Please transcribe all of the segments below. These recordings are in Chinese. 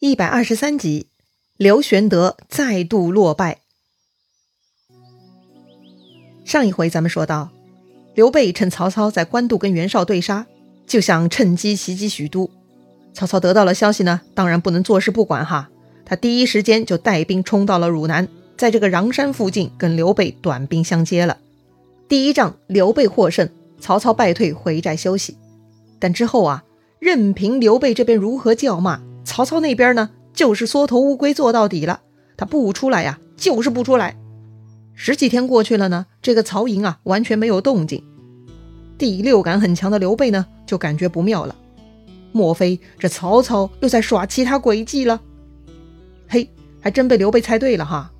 一百二十三集，刘玄德再度落败。上一回咱们说到，刘备趁曹操在官渡跟袁绍对杀，就想趁机袭击许都。曹操得到了消息呢，当然不能坐视不管哈，他第一时间就带兵冲到了汝南，在这个穰山附近跟刘备短兵相接了。第一仗刘备获胜，曹操败退回寨休息。但之后啊，任凭刘备这边如何叫骂。曹操那边呢，就是缩头乌龟做到底了，他不出来呀，就是不出来。十几天过去了呢，这个曹营啊，完全没有动静。第六感很强的刘备呢，就感觉不妙了，莫非这曹操又在耍其他诡计了？嘿，还真被刘备猜对了哈。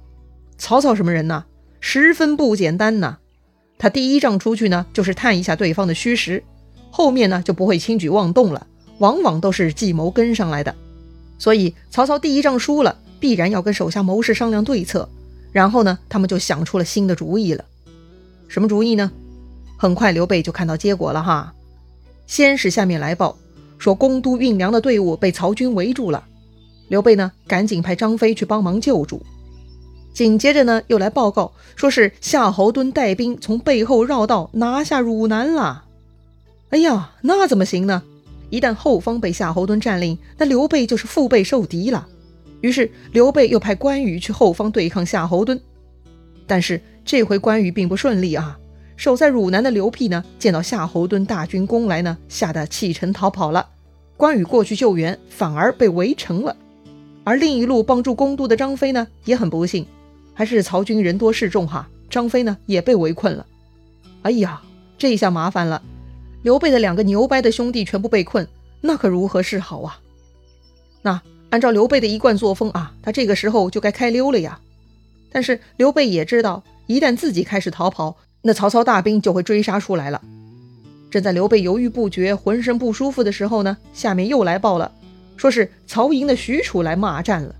曹操什么人呢？十分不简单呐。他第一仗出去呢，就是探一下对方的虚实，后面呢就不会轻举妄动了，往往都是计谋跟上来的。所以曹操第一仗输了，必然要跟手下谋士商量对策。然后呢，他们就想出了新的主意了。什么主意呢？很快刘备就看到结果了哈。先是下面来报说，攻都运粮的队伍被曹军围住了。刘备呢，赶紧派张飞去帮忙救助。紧接着呢，又来报告说是夏侯惇带兵从背后绕道拿下汝南了。哎呀，那怎么行呢？一旦后方被夏侯惇占领，那刘备就是腹背受敌了。于是刘备又派关羽去后方对抗夏侯惇，但是这回关羽并不顺利啊。守在汝南的刘辟呢，见到夏侯惇大军攻来呢，吓得弃城逃跑了。关羽过去救援，反而被围城了。而另一路帮助公都的张飞呢，也很不幸，还是曹军人多势众哈，张飞呢也被围困了。哎呀，这下麻烦了。刘备的两个牛掰的兄弟全部被困，那可如何是好啊？那按照刘备的一贯作风啊，他这个时候就该开溜了呀。但是刘备也知道，一旦自己开始逃跑，那曹操大兵就会追杀出来了。正在刘备犹豫不决、浑身不舒服的时候呢，下面又来报了，说是曹营的许褚来骂战了。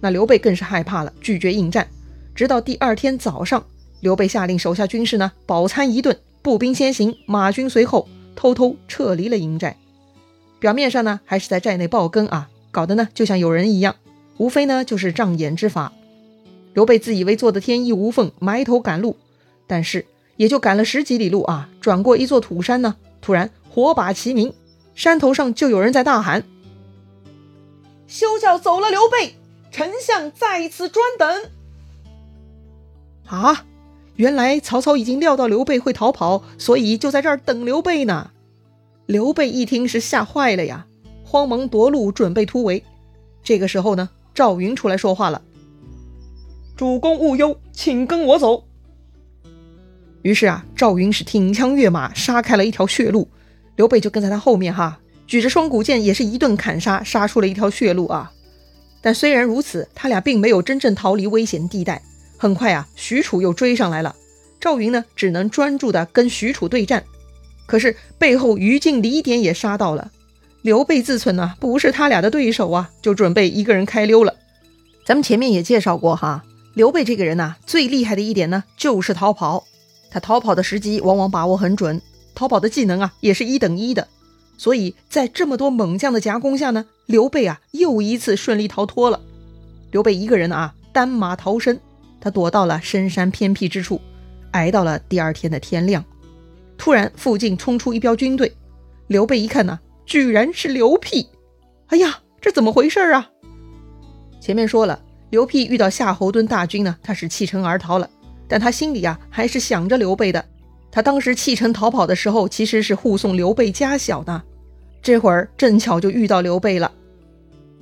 那刘备更是害怕了，拒绝应战。直到第二天早上，刘备下令手下军士呢饱餐一顿。步兵先行，马军随后，偷偷撤离了营寨。表面上呢，还是在寨内抱根啊，搞得呢就像有人一样，无非呢就是障眼之法。刘备自以为做的天衣无缝，埋头赶路，但是也就赶了十几里路啊，转过一座土山呢，突然火把齐鸣，山头上就有人在大喊：“休教走了刘备，丞相在此专等。”啊！原来曹操已经料到刘备会逃跑，所以就在这儿等刘备呢。刘备一听是吓坏了呀，慌忙夺路准备突围。这个时候呢，赵云出来说话了：“主公勿忧，请跟我走。”于是啊，赵云是挺枪跃马，杀开了一条血路。刘备就跟在他后面哈，举着双股剑，也是一顿砍杀，杀出了一条血路啊。但虽然如此，他俩并没有真正逃离危险地带。很快啊，许褚又追上来了。赵云呢，只能专注的跟许褚对战。可是背后于禁、李典也杀到了。刘备自忖呢，不是他俩的对手啊，就准备一个人开溜了。咱们前面也介绍过哈，刘备这个人呐，最厉害的一点呢，就是逃跑。他逃跑的时机往往把握很准，逃跑的技能啊，也是一等一的。所以在这么多猛将的夹攻下呢，刘备啊，又一次顺利逃脱了。刘备一个人啊，单马逃生。他躲到了深山偏僻之处，挨到了第二天的天亮。突然，附近冲出一彪军队。刘备一看呢，居然是刘辟！哎呀，这怎么回事啊？前面说了，刘辟遇到夏侯惇大军呢，他是弃城而逃了。但他心里啊，还是想着刘备的。他当时弃城逃跑的时候，其实是护送刘备家小呢。这会儿正巧就遇到刘备了。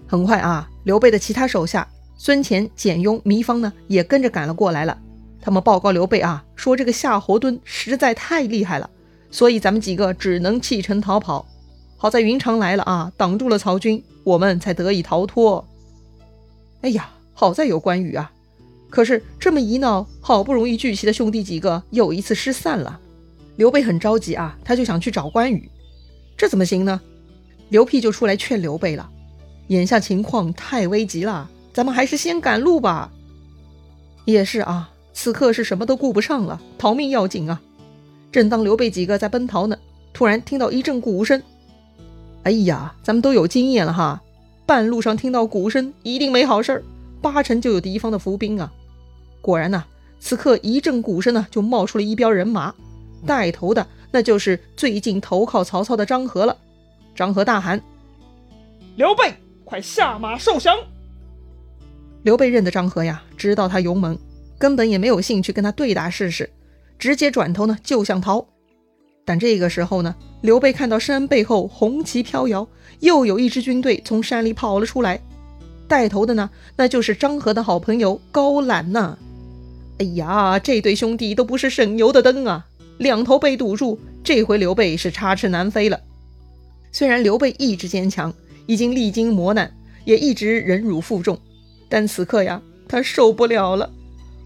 很快啊，刘备的其他手下。孙乾、简雍、糜芳呢，也跟着赶了过来了。他们报告刘备啊，说这个夏侯惇实在太厉害了，所以咱们几个只能弃城逃跑。好在云长来了啊，挡住了曹军，我们才得以逃脱。哎呀，好在有关羽啊！可是这么一闹，好不容易聚齐的兄弟几个又一次失散了。刘备很着急啊，他就想去找关羽。这怎么行呢？刘辟就出来劝刘备了：眼下情况太危急了。咱们还是先赶路吧。也是啊，此刻是什么都顾不上了，逃命要紧啊！正当刘备几个在奔逃呢，突然听到一阵鼓声。哎呀，咱们都有经验了哈，半路上听到鼓声，一定没好事儿，八成就有敌方的伏兵啊！果然呐，此刻一阵鼓声呢，就冒出了一彪人马，带头的那就是最近投靠曹操的张合了。张合大喊：“刘备，快下马受降！”刘备认得张合呀，知道他勇猛，根本也没有兴趣跟他对打试试，直接转头呢就想逃。但这个时候呢，刘备看到山背后红旗飘摇，又有一支军队从山里跑了出来，带头的呢，那就是张合的好朋友高览呐。哎呀，这对兄弟都不是省油的灯啊，两头被堵住，这回刘备是插翅难飞了。虽然刘备意志坚强，已经历经磨难，也一直忍辱负重，但此刻呀，他受不了了。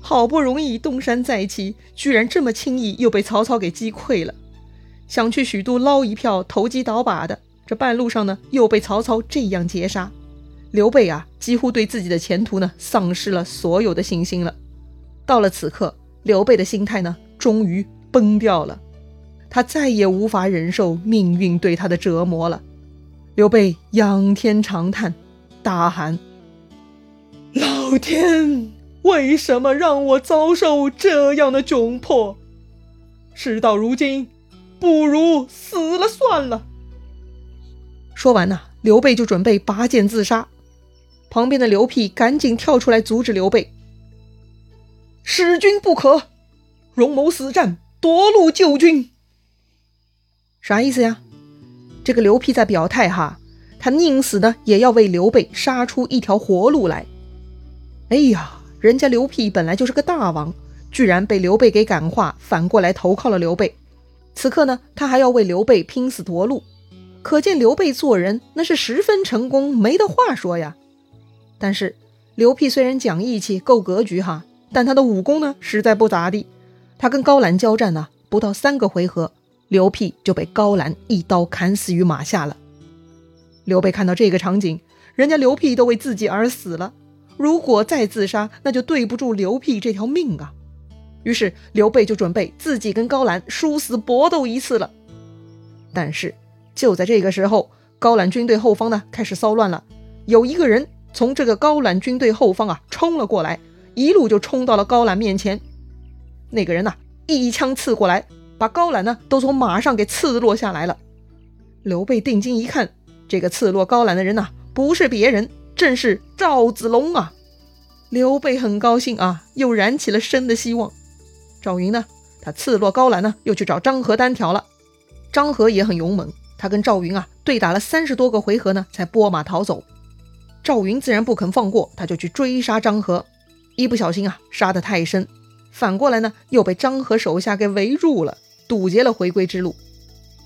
好不容易东山再起，居然这么轻易又被曹操给击溃了。想去许都捞一票投机倒把的，这半路上呢又被曹操这样截杀，刘备啊几乎对自己的前途呢丧失了所有的信心了。到了此刻，刘备的心态呢终于崩掉了，他再也无法忍受命运对他的折磨了。刘备仰天长叹，大喊：“老天，为什么让我遭受这样的窘迫？事到如今。”不如死了算了。说完呢，刘备就准备拔剑自杀。旁边的刘辟赶紧跳出来阻止刘备：“使君不可，荣谋死战，夺路救军。”啥意思呀？这个刘辟在表态哈，他宁死呢也要为刘备杀出一条活路来。哎呀，人家刘辟本来就是个大王，居然被刘备给感化，反过来投靠了刘备。此刻呢，他还要为刘备拼死夺路，可见刘备做人那是十分成功，没得话说呀。但是刘辟虽然讲义气、够格局哈，但他的武功呢实在不咋地。他跟高览交战呢，不到三个回合，刘辟就被高览一刀砍死于马下了。刘备看到这个场景，人家刘辟都为自己而死了，如果再自杀，那就对不住刘辟这条命啊。于是刘备就准备自己跟高览殊死搏斗一次了。但是就在这个时候，高览军队后方呢开始骚乱了。有一个人从这个高览军队后方啊冲了过来，一路就冲到了高览面前。那个人呐一枪刺过来，把高览呢都从马上给刺落下来了。刘备定睛一看，这个刺落高览的人呐不是别人，正是赵子龙啊！刘备很高兴啊，又燃起了生的希望。赵云呢？他刺落高览呢，又去找张合单挑了。张合也很勇猛，他跟赵云啊对打了三十多个回合呢，才拨马逃走。赵云自然不肯放过，他就去追杀张合。一不小心啊，杀得太深，反过来呢，又被张合手下给围住了，堵截了回归之路。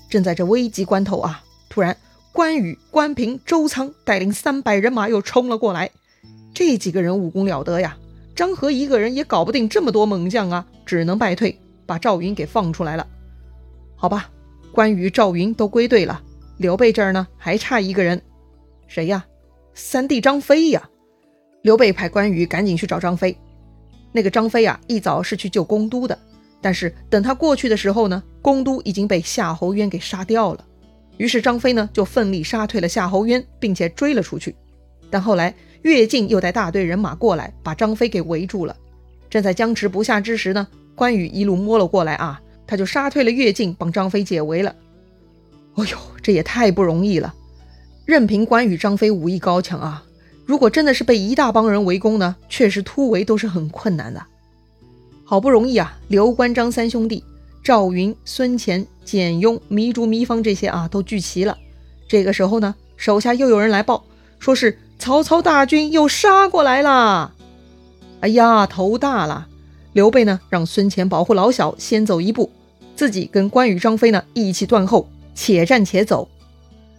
正在这危急关头啊，突然关羽、关平、周仓带领三百人马又冲了过来。这几个人武功了得呀。张合一个人也搞不定这么多猛将啊，只能败退，把赵云给放出来了。好吧，关羽、赵云都归队了，刘备这儿呢还差一个人，谁呀？三弟张飞呀！刘备派关羽赶紧去找张飞。那个张飞啊，一早是去救公都的，但是等他过去的时候呢，公都已经被夏侯渊给杀掉了。于是张飞呢就奋力杀退了夏侯渊，并且追了出去。但后来。乐进又带大队人马过来，把张飞给围住了。正在僵持不下之时呢，关羽一路摸了过来啊，他就杀退了乐进，帮张飞解围了。哎呦，这也太不容易了！任凭关羽、张飞武艺高强啊，如果真的是被一大帮人围攻呢，确实突围都是很困难的。好不容易啊，刘关张三兄弟，赵云、孙乾、简雍、糜竺、糜芳这些啊都聚齐了。这个时候呢，手下又有人来报，说是。曹操大军又杀过来了！哎呀，头大了！刘备呢，让孙乾保护老小，先走一步，自己跟关羽、张飞呢一起断后，且战且走。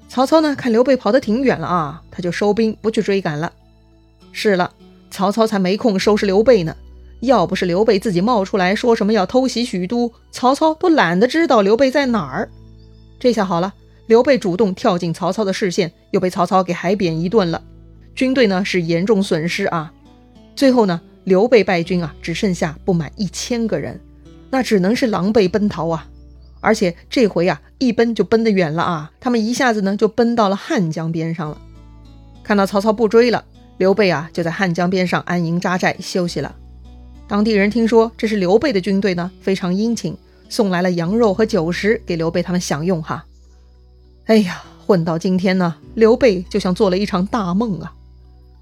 曹操呢，看刘备跑得挺远了啊，他就收兵不去追赶了。是了，曹操才没空收拾刘备呢。要不是刘备自己冒出来说什么要偷袭许都，曹操都懒得知道刘备在哪儿。这下好了，刘备主动跳进曹操的视线，又被曹操给海扁一顿了。军队呢是严重损失啊，最后呢刘备败军啊，只剩下不满一千个人，那只能是狼狈奔逃啊。而且这回啊一奔就奔得远了啊，他们一下子呢就奔到了汉江边上了。看到曹操不追了，刘备啊就在汉江边上安营扎寨休息了。当地人听说这是刘备的军队呢，非常殷勤，送来了羊肉和酒食给刘备他们享用哈。哎呀，混到今天呢，刘备就像做了一场大梦啊。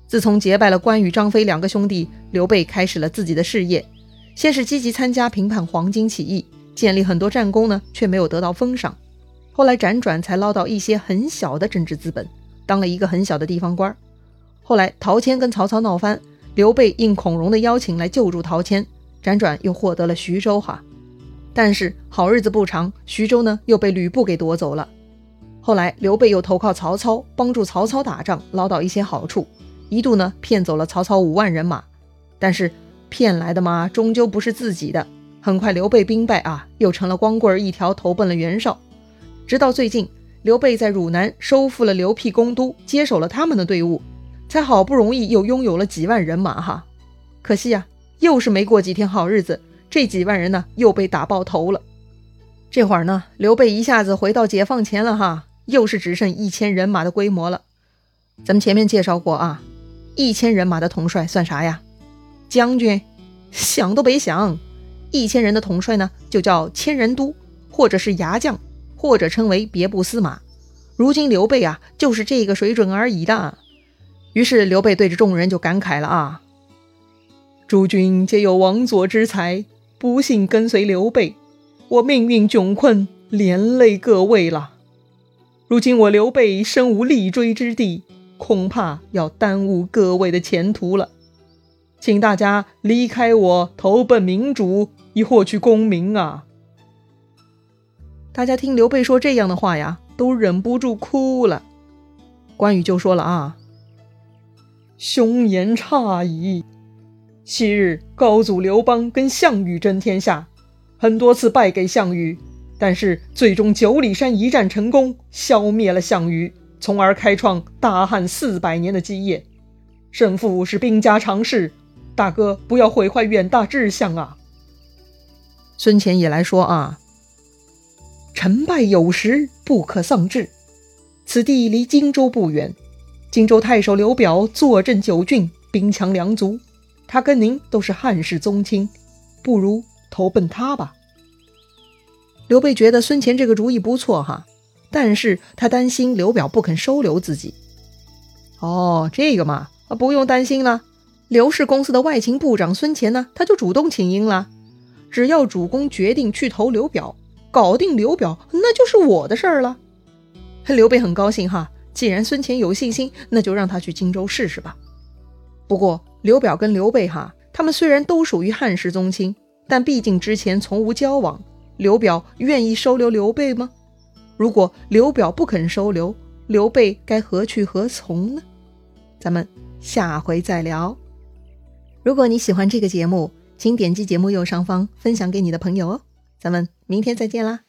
自从结拜了关羽、张飞两个兄弟，刘备开始了自己的事业。先是积极参加平叛黄巾起义，建立很多战功呢，却没有得到封赏。后来辗转才捞到一些很小的政治资本，当了一个很小的地方官。后来陶谦跟曹操闹翻，刘备应孔融的邀请来救助陶谦，辗转又获得了徐州哈。但是好日子不长，徐州呢又被吕布给夺走了。后来刘备又投靠曹操，帮助曹操打仗，捞到一些好处。一度呢骗走了曹操五万人马，但是骗来的嘛，终究不是自己的。很快刘备兵败啊，又成了光棍一条，投奔了袁绍。直到最近，刘备在汝南收复了刘辟公都，接手了他们的队伍，才好不容易又拥有了几万人马哈。可惜呀，又是没过几天好日子，这几万人呢又被打爆头了。这会儿呢，刘备一下子回到解放前了哈，又是只剩一千人马的规模了。咱们前面介绍过啊。一千人马的统帅算啥呀？将军，想都别想！一千人的统帅呢，就叫千人督，或者是牙将，或者称为别部司马。如今刘备啊，就是这个水准而已的。于是刘备对着众人就感慨了啊：“诸君皆有王佐之才，不幸跟随刘备，我命运窘困，连累各位了。如今我刘备身无立锥之地。”恐怕要耽误各位的前途了，请大家离开我，投奔明主，以获取功名啊！大家听刘备说这样的话呀，都忍不住哭了。关羽就说了啊：“兄言差矣。昔日高祖刘邦跟项羽争天下，很多次败给项羽，但是最终九里山一战成功，消灭了项羽。”从而开创大汉四百年的基业，胜负是兵家常事，大哥不要毁坏远大志向啊！孙乾也来说啊：“成败有时，不可丧志。此地离荆州不远，荆州太守刘表坐镇九郡，兵强粮足，他跟您都是汉室宗亲，不如投奔他吧。”刘备觉得孙乾这个主意不错哈。但是他担心刘表不肯收留自己。哦，这个嘛，不用担心了。刘氏公司的外勤部长孙乾呢，他就主动请缨了。只要主公决定去投刘表，搞定刘表，那就是我的事儿了。刘备很高兴哈，既然孙乾有信心，那就让他去荆州试试吧。不过刘表跟刘备哈，他们虽然都属于汉室宗亲，但毕竟之前从无交往。刘表愿意收留刘备吗？如果刘表不肯收留刘备，该何去何从呢？咱们下回再聊。如果你喜欢这个节目，请点击节目右上方分享给你的朋友哦。咱们明天再见啦！